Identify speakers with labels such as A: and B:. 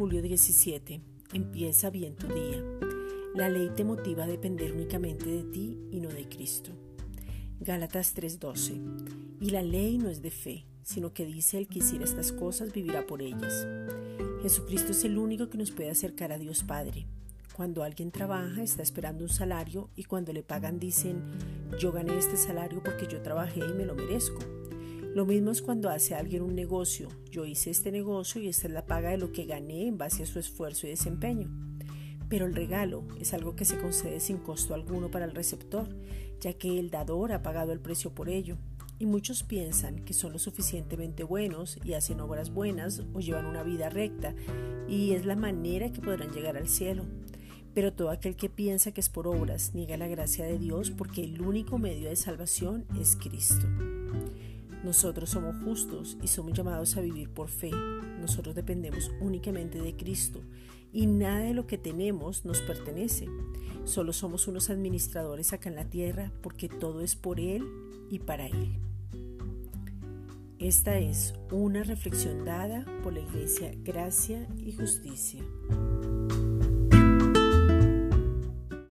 A: Julio 17. Empieza bien tu día. La ley te motiva a depender únicamente de ti y no de Cristo. Gálatas 3:12. Y la ley no es de fe, sino que dice el que hiciera estas cosas vivirá por ellas. Jesucristo es el único que nos puede acercar a Dios Padre. Cuando alguien trabaja está esperando un salario y cuando le pagan dicen yo gané este salario porque yo trabajé y me lo merezco. Lo mismo es cuando hace alguien un negocio. Yo hice este negocio y esta es la paga de lo que gané en base a su esfuerzo y desempeño. Pero el regalo es algo que se concede sin costo alguno para el receptor, ya que el dador ha pagado el precio por ello. Y muchos piensan que son lo suficientemente buenos y hacen obras buenas o llevan una vida recta, y es la manera que podrán llegar al cielo. Pero todo aquel que piensa que es por obras niega la gracia de Dios porque el único medio de salvación es Cristo. Nosotros somos justos y somos llamados a vivir por fe. Nosotros dependemos únicamente de Cristo y nada de lo que tenemos nos pertenece. Solo somos unos administradores acá en la tierra porque todo es por Él y para Él. Esta es una reflexión dada por la Iglesia Gracia y Justicia.